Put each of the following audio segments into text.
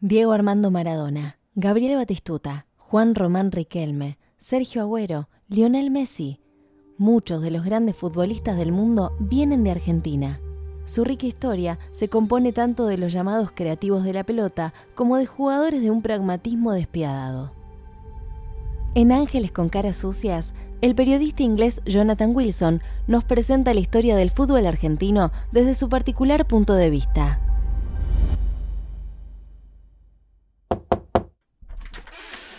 Diego Armando Maradona, Gabriel Batistuta, Juan Román Riquelme, Sergio Agüero, Lionel Messi. Muchos de los grandes futbolistas del mundo vienen de Argentina. Su rica historia se compone tanto de los llamados creativos de la pelota como de jugadores de un pragmatismo despiadado. En Ángeles con caras sucias, el periodista inglés Jonathan Wilson nos presenta la historia del fútbol argentino desde su particular punto de vista.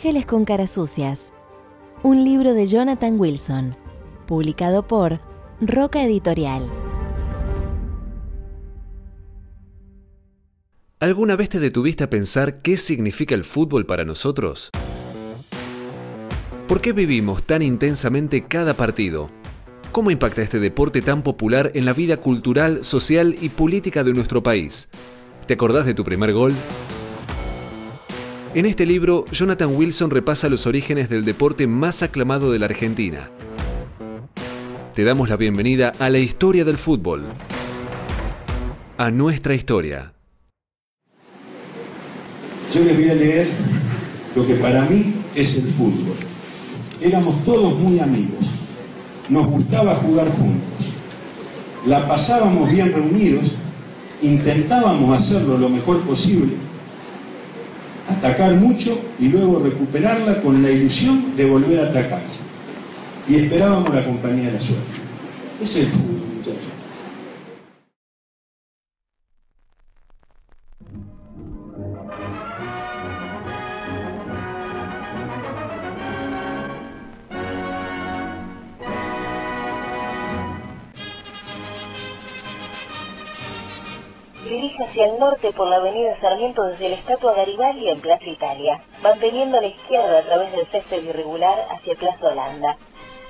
Ángeles con caras sucias. Un libro de Jonathan Wilson, publicado por Roca Editorial. ¿Alguna vez te detuviste a pensar qué significa el fútbol para nosotros? ¿Por qué vivimos tan intensamente cada partido? ¿Cómo impacta este deporte tan popular en la vida cultural, social y política de nuestro país? ¿Te acordás de tu primer gol? En este libro, Jonathan Wilson repasa los orígenes del deporte más aclamado de la Argentina. Te damos la bienvenida a la historia del fútbol. A nuestra historia. Yo les voy a leer lo que para mí es el fútbol. Éramos todos muy amigos. Nos gustaba jugar juntos. La pasábamos bien reunidos. Intentábamos hacerlo lo mejor posible atacar mucho y luego recuperarla con la ilusión de volver a atacar. Y esperábamos la compañía de la suerte. Es el fútbol, norte por la avenida Sarmiento desde la estatua Garibaldi en Plaza Italia, manteniendo a la izquierda a través del césped irregular hacia Plaza Holanda.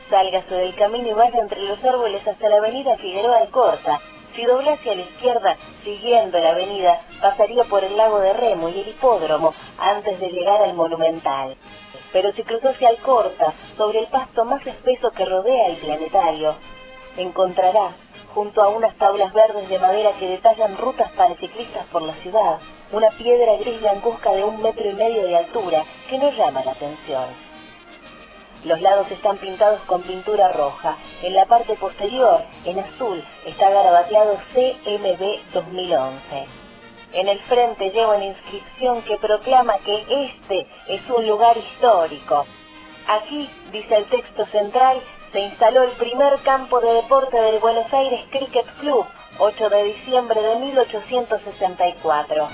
Sálgase del camino y vaya entre los árboles hasta la avenida Figueroa Alcorta. Si dobla hacia la izquierda, siguiendo la avenida, pasaría por el lago de Remo y el hipódromo antes de llegar al Monumental. Pero si cruzó hacia Alcorta, sobre el pasto más espeso que rodea el planetario, encontrará junto a unas tablas verdes de madera que detallan rutas para ciclistas por la ciudad, una piedra gris blancuzca de un metro y medio de altura que no llama la atención. Los lados están pintados con pintura roja. En la parte posterior, en azul, está garabateado CMB 2011. En el frente lleva una inscripción que proclama que este es un lugar histórico. Aquí, dice el texto central, se instaló el primer campo de deporte del Buenos Aires Cricket Club, 8 de diciembre de 1864.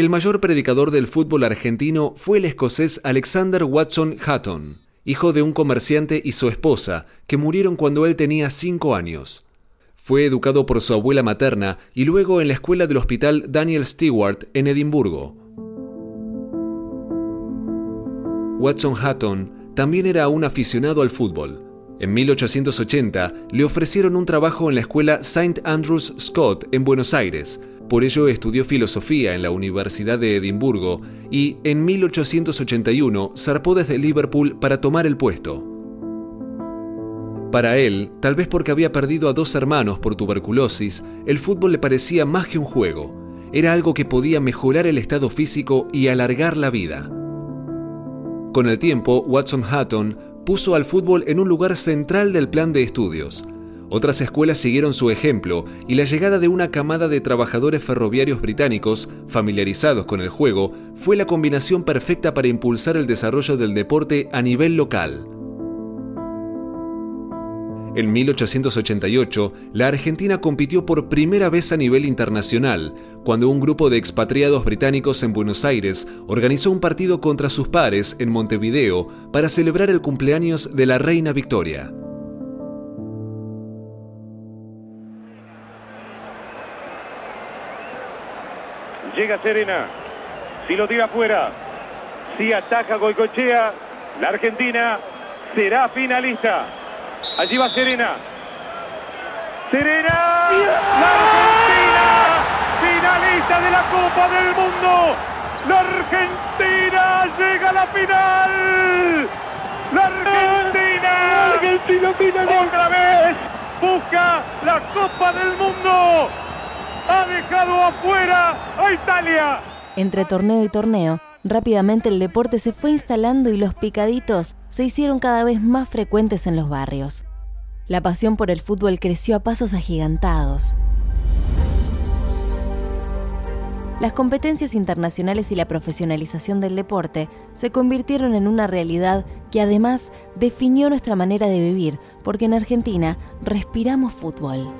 El mayor predicador del fútbol argentino fue el escocés Alexander Watson Hatton, hijo de un comerciante y su esposa, que murieron cuando él tenía cinco años. Fue educado por su abuela materna y luego en la escuela del hospital Daniel Stewart en Edimburgo. Watson Hatton también era un aficionado al fútbol. En 1880 le ofrecieron un trabajo en la escuela St. Andrews Scott en Buenos Aires, por ello estudió filosofía en la Universidad de Edimburgo y en 1881 zarpó desde Liverpool para tomar el puesto. Para él, tal vez porque había perdido a dos hermanos por tuberculosis, el fútbol le parecía más que un juego. Era algo que podía mejorar el estado físico y alargar la vida. Con el tiempo, Watson Hatton puso al fútbol en un lugar central del plan de estudios. Otras escuelas siguieron su ejemplo y la llegada de una camada de trabajadores ferroviarios británicos familiarizados con el juego fue la combinación perfecta para impulsar el desarrollo del deporte a nivel local. En 1888, la Argentina compitió por primera vez a nivel internacional, cuando un grupo de expatriados británicos en Buenos Aires organizó un partido contra sus pares en Montevideo para celebrar el cumpleaños de la reina Victoria. Llega Serena. Si lo tira afuera, si ataca Goicochea, la Argentina será finalista. Allí va Serena. Serena. La Argentina. Finalista de la Copa del Mundo. La Argentina llega a la final. La Argentina. La Argentina final. Otra vez busca la Copa del Mundo. Ha dejado afuera a Italia. Entre torneo y torneo, rápidamente el deporte se fue instalando y los picaditos se hicieron cada vez más frecuentes en los barrios. La pasión por el fútbol creció a pasos agigantados. Las competencias internacionales y la profesionalización del deporte se convirtieron en una realidad que además definió nuestra manera de vivir, porque en Argentina respiramos fútbol.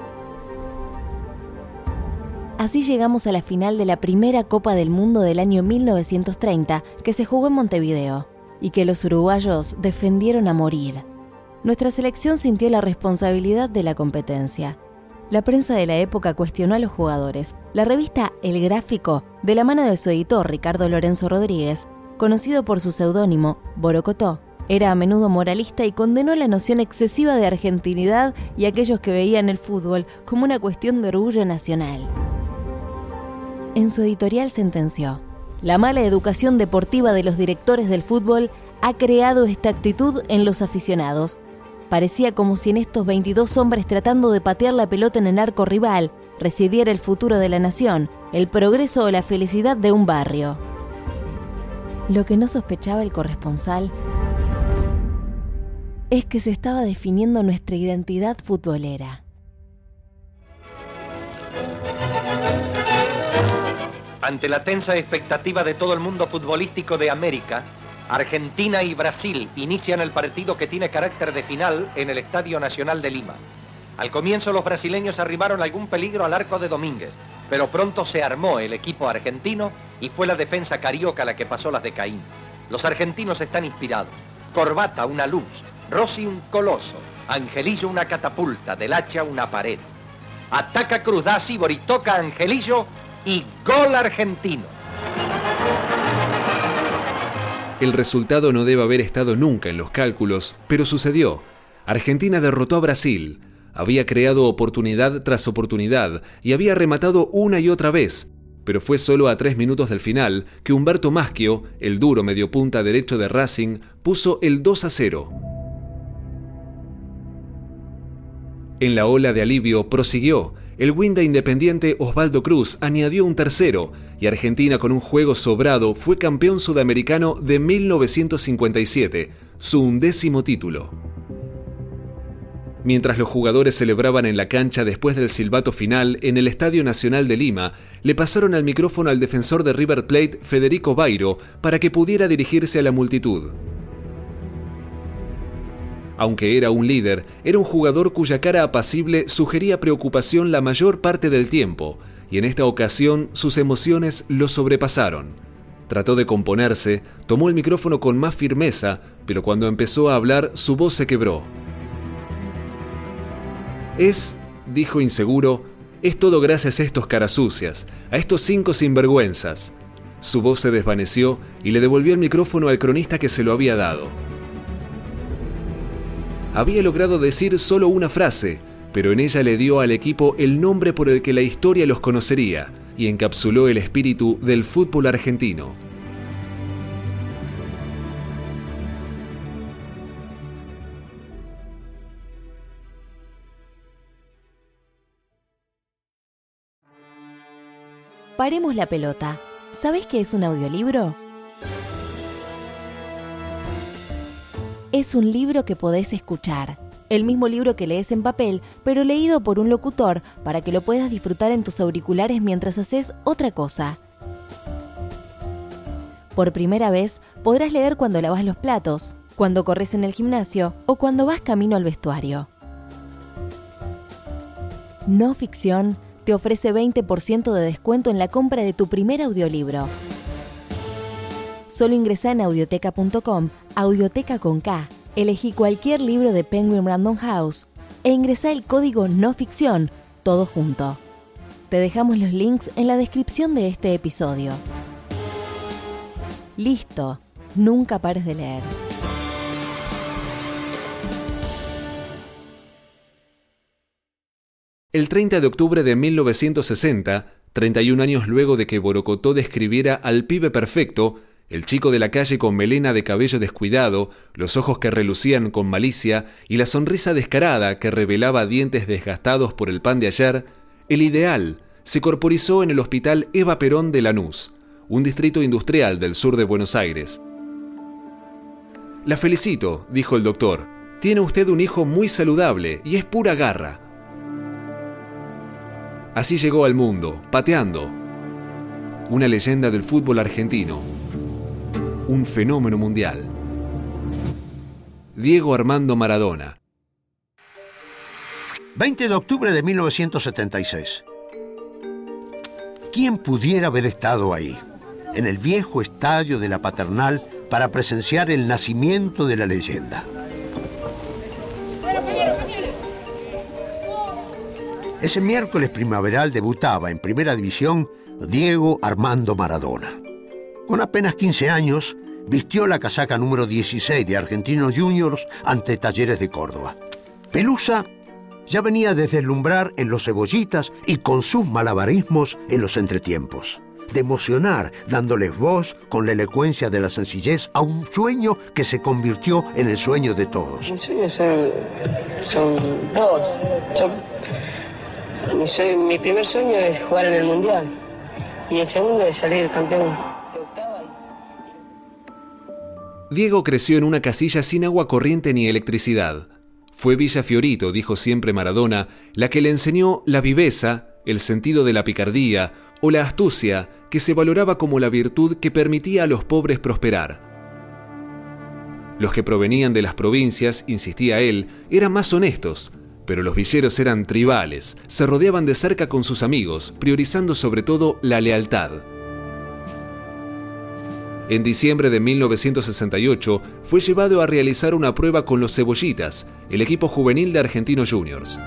Así llegamos a la final de la primera Copa del Mundo del año 1930 que se jugó en Montevideo y que los uruguayos defendieron a morir nuestra selección sintió la responsabilidad de la competencia. La prensa de la época cuestionó a los jugadores. La revista El Gráfico, de la mano de su editor Ricardo Lorenzo Rodríguez, conocido por su seudónimo Borocotó, era a menudo moralista y condenó la noción excesiva de argentinidad y aquellos que veían el fútbol como una cuestión de orgullo nacional. En su editorial sentenció, la mala educación deportiva de los directores del fútbol ha creado esta actitud en los aficionados, Parecía como si en estos 22 hombres tratando de patear la pelota en el arco rival residiera el futuro de la nación, el progreso o la felicidad de un barrio. Lo que no sospechaba el corresponsal es que se estaba definiendo nuestra identidad futbolera. Ante la tensa expectativa de todo el mundo futbolístico de América, Argentina y Brasil inician el partido que tiene carácter de final en el Estadio Nacional de Lima. Al comienzo los brasileños arribaron algún peligro al arco de Domínguez, pero pronto se armó el equipo argentino y fue la defensa carioca la que pasó las de Caín. Los argentinos están inspirados. Corbata una luz, Rossi un coloso, Angelillo una catapulta, Del Hacha una pared. Ataca Cruz Dasi, toca Angelillo y gol argentino. El resultado no debe haber estado nunca en los cálculos, pero sucedió. Argentina derrotó a Brasil, había creado oportunidad tras oportunidad y había rematado una y otra vez, pero fue solo a tres minutos del final que Humberto Maschio, el duro mediopunta derecho de Racing, puso el 2 a 0. En la ola de alivio prosiguió el Winda Independiente Osvaldo Cruz añadió un tercero y Argentina con un juego sobrado fue campeón sudamericano de 1957, su undécimo título. Mientras los jugadores celebraban en la cancha después del silbato final en el Estadio Nacional de Lima, le pasaron al micrófono al defensor de River Plate, Federico Bairo, para que pudiera dirigirse a la multitud. Aunque era un líder, era un jugador cuya cara apacible sugería preocupación la mayor parte del tiempo, y en esta ocasión sus emociones lo sobrepasaron. Trató de componerse, tomó el micrófono con más firmeza, pero cuando empezó a hablar su voz se quebró. Es, dijo inseguro, es todo gracias a estos caras sucias, a estos cinco sinvergüenzas. Su voz se desvaneció y le devolvió el micrófono al cronista que se lo había dado había logrado decir solo una frase, pero en ella le dio al equipo el nombre por el que la historia los conocería y encapsuló el espíritu del fútbol argentino. Paremos la pelota. ¿Sabes qué es un audiolibro? Es un libro que podés escuchar El mismo libro que lees en papel, pero leído por un locutor para que lo puedas disfrutar en tus auriculares mientras haces otra cosa. Por primera vez podrás leer cuando lavas los platos, cuando corres en el gimnasio o cuando vas camino al vestuario. No Ficción te ofrece 20% de descuento en la compra de tu primer audiolibro. Solo ingresa en audioteca.com, audioteca con K, elegí cualquier libro de Penguin Random House e ingresa el código no ficción, todo junto. Te dejamos los links en la descripción de este episodio. Listo, nunca pares de leer. El 30 de octubre de 1960, 31 años luego de que Borocotó describiera al pibe perfecto, el chico de la calle con melena de cabello descuidado, los ojos que relucían con malicia y la sonrisa descarada que revelaba dientes desgastados por el pan de ayer, el ideal se corporizó en el Hospital Eva Perón de Lanús, un distrito industrial del sur de Buenos Aires. La felicito, dijo el doctor. Tiene usted un hijo muy saludable y es pura garra. Así llegó al mundo, pateando. Una leyenda del fútbol argentino. Un fenómeno mundial. Diego Armando Maradona. 20 de octubre de 1976. ¿Quién pudiera haber estado ahí, en el viejo estadio de la Paternal, para presenciar el nacimiento de la leyenda? Ese miércoles primaveral debutaba en Primera División Diego Armando Maradona. Con apenas 15 años, vistió la casaca número 16 de Argentinos Juniors ante Talleres de Córdoba. Pelusa ya venía a deslumbrar en los cebollitas y con sus malabarismos en los entretiempos. De emocionar, dándoles voz con la elocuencia de la sencillez a un sueño que se convirtió en el sueño de todos. Mis sueños son, dos. Mi, primer sueño es jugar en el Mundial y el segundo es salir campeón. Diego creció en una casilla sin agua corriente ni electricidad. Fue Villa Fiorito, dijo siempre Maradona, la que le enseñó la viveza, el sentido de la picardía o la astucia que se valoraba como la virtud que permitía a los pobres prosperar. Los que provenían de las provincias, insistía él, eran más honestos, pero los villeros eran tribales, se rodeaban de cerca con sus amigos, priorizando sobre todo la lealtad. En diciembre de 1968 fue llevado a realizar una prueba con los Cebollitas, el equipo juvenil de Argentinos Juniors.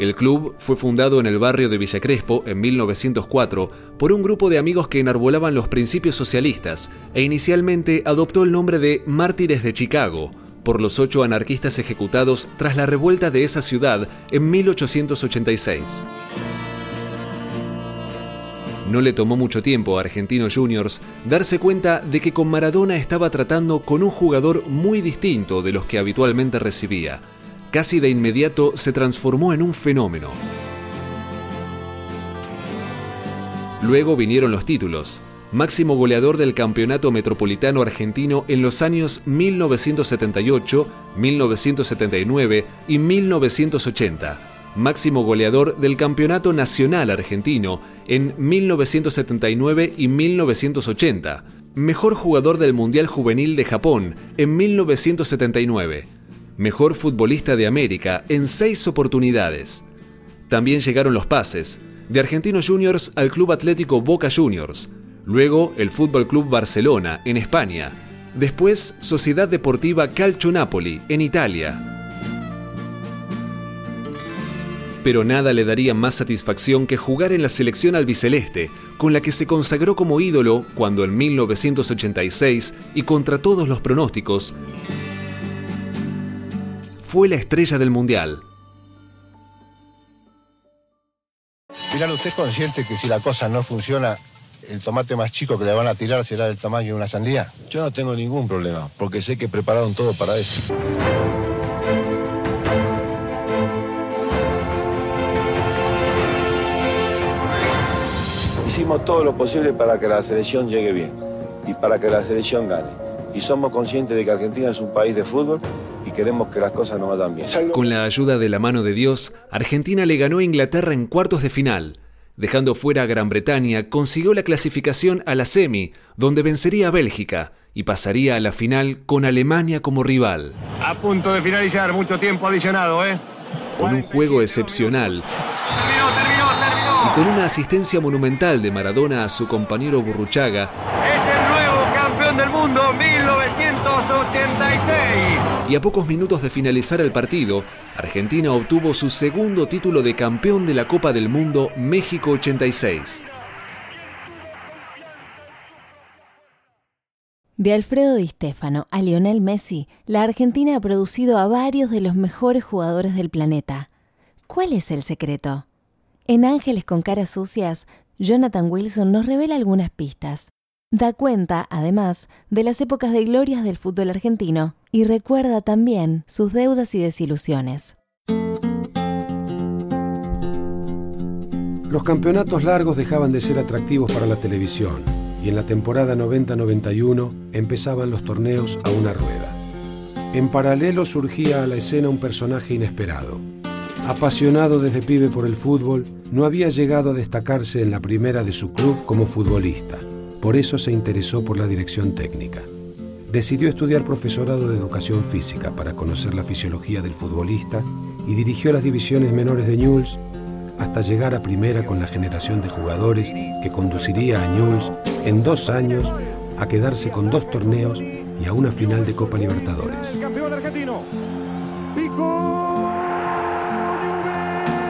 El club fue fundado en el barrio de Villa Crespo en 1904 por un grupo de amigos que enarbolaban los principios socialistas e inicialmente adoptó el nombre de Mártires de Chicago, por los ocho anarquistas ejecutados tras la revuelta de esa ciudad en 1886. No le tomó mucho tiempo a Argentinos Juniors darse cuenta de que con Maradona estaba tratando con un jugador muy distinto de los que habitualmente recibía. Casi de inmediato se transformó en un fenómeno. Luego vinieron los títulos, máximo goleador del Campeonato Metropolitano Argentino en los años 1978, 1979 y 1980, máximo goleador del Campeonato Nacional Argentino en 1979 y 1980, mejor jugador del Mundial Juvenil de Japón en 1979, mejor futbolista de América en seis oportunidades. También llegaron los pases, de Argentinos Juniors al Club Atlético Boca Juniors, luego el Fútbol Club Barcelona en España, después Sociedad Deportiva Calcio Napoli en Italia. Pero nada le daría más satisfacción que jugar en la selección albiceleste, con la que se consagró como ídolo cuando en 1986, y contra todos los pronósticos, fue la estrella del Mundial. Mirá, ¿usted es consciente que si la cosa no funciona, el tomate más chico que le van a tirar será del tamaño de una sandía? Yo no tengo ningún problema, porque sé que prepararon todo para eso. Hicimos todo lo posible para que la selección llegue bien y para que la selección gane. Y somos conscientes de que Argentina es un país de fútbol y queremos que las cosas nos vayan bien. Con la ayuda de la mano de Dios, Argentina le ganó a Inglaterra en cuartos de final. Dejando fuera a Gran Bretaña, consiguió la clasificación a la semi, donde vencería a Bélgica y pasaría a la final con Alemania como rival. A punto de finalizar, mucho tiempo adicionado, ¿eh? Con un juego excepcional con una asistencia monumental de Maradona a su compañero Burruchaga, Es el nuevo campeón del mundo 1986. y a pocos minutos de finalizar el partido, Argentina obtuvo su segundo título de campeón de la Copa del Mundo México 86. De Alfredo Di Stefano a Lionel Messi, la Argentina ha producido a varios de los mejores jugadores del planeta. ¿Cuál es el secreto? En Ángeles con caras sucias, Jonathan Wilson nos revela algunas pistas. Da cuenta, además, de las épocas de glorias del fútbol argentino y recuerda también sus deudas y desilusiones. Los campeonatos largos dejaban de ser atractivos para la televisión y en la temporada 90-91 empezaban los torneos a una rueda. En paralelo surgía a la escena un personaje inesperado. Apasionado desde pibe por el fútbol, no había llegado a destacarse en la primera de su club como futbolista. Por eso se interesó por la dirección técnica. Decidió estudiar profesorado de educación física para conocer la fisiología del futbolista y dirigió las divisiones menores de Newell's hasta llegar a primera con la generación de jugadores que conduciría a Newell's en dos años a quedarse con dos torneos y a una final de Copa Libertadores. Campeón argentino.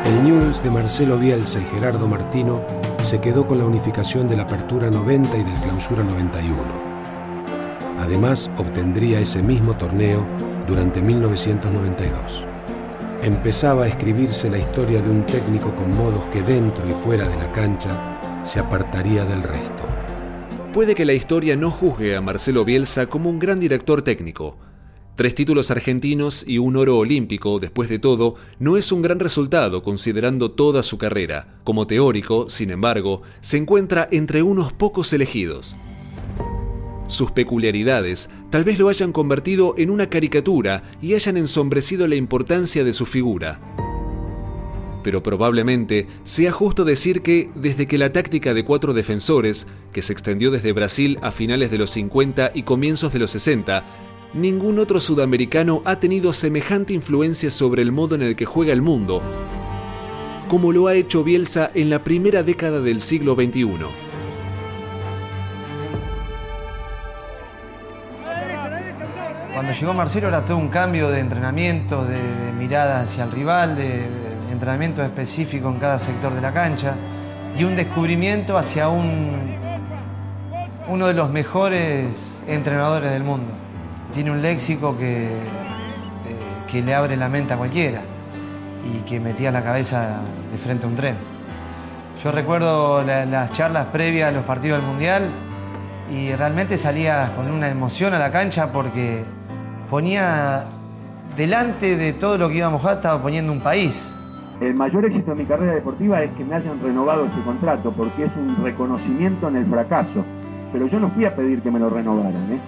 El Newell's de Marcelo Bielsa y Gerardo Martino se quedó con la unificación de la Apertura 90 y del Clausura 91. Además, obtendría ese mismo torneo durante 1992. Empezaba a escribirse la historia de un técnico con modos que dentro y fuera de la cancha se apartaría del resto. Puede que la historia no juzgue a Marcelo Bielsa como un gran director técnico. Tres títulos argentinos y un oro olímpico, después de todo, no es un gran resultado considerando toda su carrera. Como teórico, sin embargo, se encuentra entre unos pocos elegidos. Sus peculiaridades tal vez lo hayan convertido en una caricatura y hayan ensombrecido la importancia de su figura. Pero probablemente sea justo decir que desde que la táctica de cuatro defensores, que se extendió desde Brasil a finales de los 50 y comienzos de los 60, ningún otro sudamericano ha tenido semejante influencia sobre el modo en el que juega el mundo, como lo ha hecho Bielsa en la primera década del siglo XXI. Cuando llegó Marcelo era todo un cambio de entrenamiento, de, mirada hacia el rival, de, de entrenamiento específico en cada sector de la cancha y un descubrimiento hacia un, uno de los mejores entrenadores del mundo. Tiene un léxico que, eh, que le abre la mente a cualquiera y que metía la cabeza de frente a un tren. Yo recuerdo la- las charlas previas a los partidos del Mundial y realmente salía con una emoción a la cancha porque ponía delante de todo lo que íbamos a estaba poniendo un país. El mayor éxito de mi carrera deportiva es que me hayan renovado ese contrato, porque es un reconocimiento en el fracaso. Pero yo no fui a pedir que me lo renovaran, ¿eh?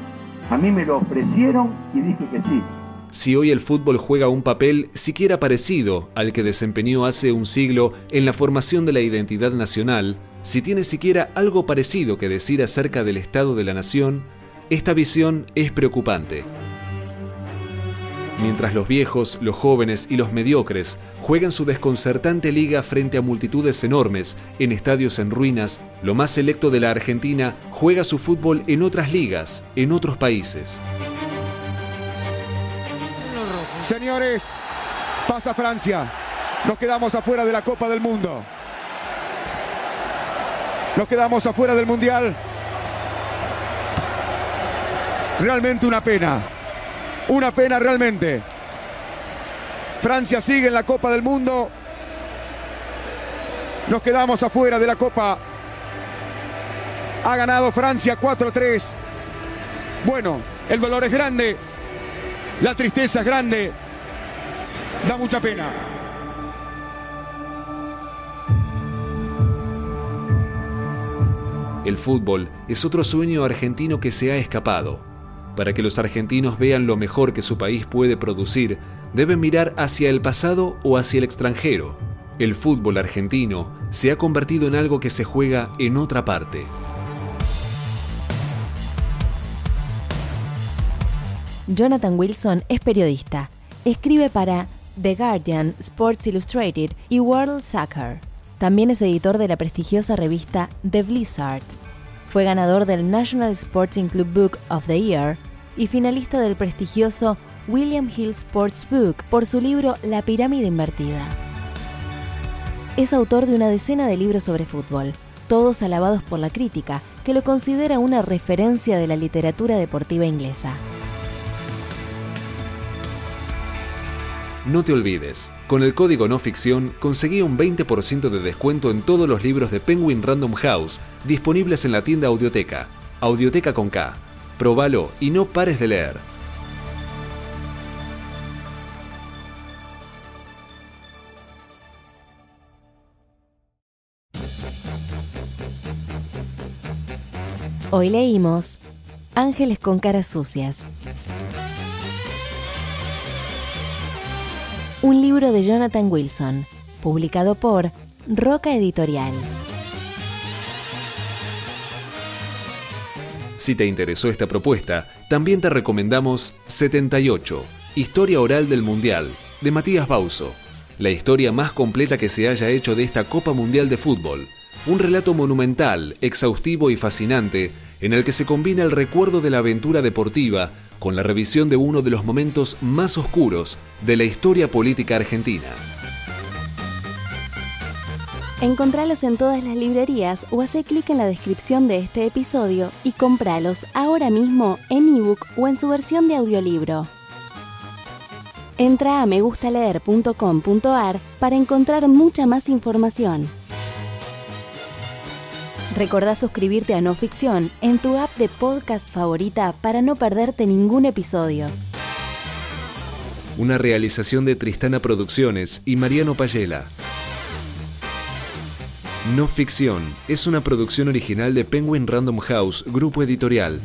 A mí me lo ofrecieron y dije que sí. Si hoy el fútbol juega un papel siquiera parecido al que desempeñó hace un siglo en la formación de la identidad nacional, si tiene siquiera algo parecido que decir acerca del estado de la nación, esta visión es preocupante. Mientras los viejos, los jóvenes y los mediocres juegan su desconcertante liga frente a multitudes enormes en estadios en ruinas, lo más selecto de la Argentina juega su fútbol en otras ligas, en otros países. Señores, pasa Francia. Nos quedamos afuera de la Copa del Mundo. Nos quedamos afuera del Mundial. Realmente una pena. Una pena realmente. Francia sigue en la Copa del Mundo. Nos quedamos afuera de la Copa. Ha ganado Francia 4-3. Bueno, el dolor es grande. La tristeza es grande. Da mucha pena. El fútbol es otro sueño argentino que se ha escapado. Para que los argentinos vean lo mejor que su país puede producir, deben mirar hacia el pasado o hacia el extranjero. El fútbol argentino se ha convertido en algo que se juega en otra parte. Jonathan Wilson es periodista. Escribe para The Guardian, Sports Illustrated y World Soccer. También es editor de la prestigiosa revista The Blizzard. Fue ganador del National Sporting Club Book of the Year y finalista del prestigioso William Hill Sports Book por su libro La pirámide invertida. Es autor de una decena de libros sobre fútbol, todos alabados por la crítica, que lo considera una referencia de la literatura deportiva inglesa. No te olvides, con el código no ficción conseguí un 20% de descuento en todos los libros de Penguin Random House disponibles en la tienda Audioteca. Audioteca con K. Probalo y no pares de leer. Hoy leímos Ángeles con caras sucias. Un libro de Jonathan Wilson, publicado por Roca Editorial. Si te interesó esta propuesta, también te recomendamos 78, Historia Oral del Mundial, de Matías Bauso, la historia más completa que se haya hecho de esta Copa Mundial de Fútbol. Un relato monumental, exhaustivo y fascinante, en el que se combina el recuerdo de la aventura deportiva con la revisión de uno de los momentos más oscuros de la historia política argentina. Encontralos en todas las librerías o hace clic en la descripción de este episodio y compralos ahora mismo en ebook o en su versión de audiolibro. Entra a megustaleer.com.ar para encontrar mucha más información. Recordá suscribirte a No Ficción en tu app de podcast favorita para no perderte ningún episodio. Una realización de Tristana Producciones y Mariano Payela. No Ficción es una producción original de Penguin Random House, grupo editorial.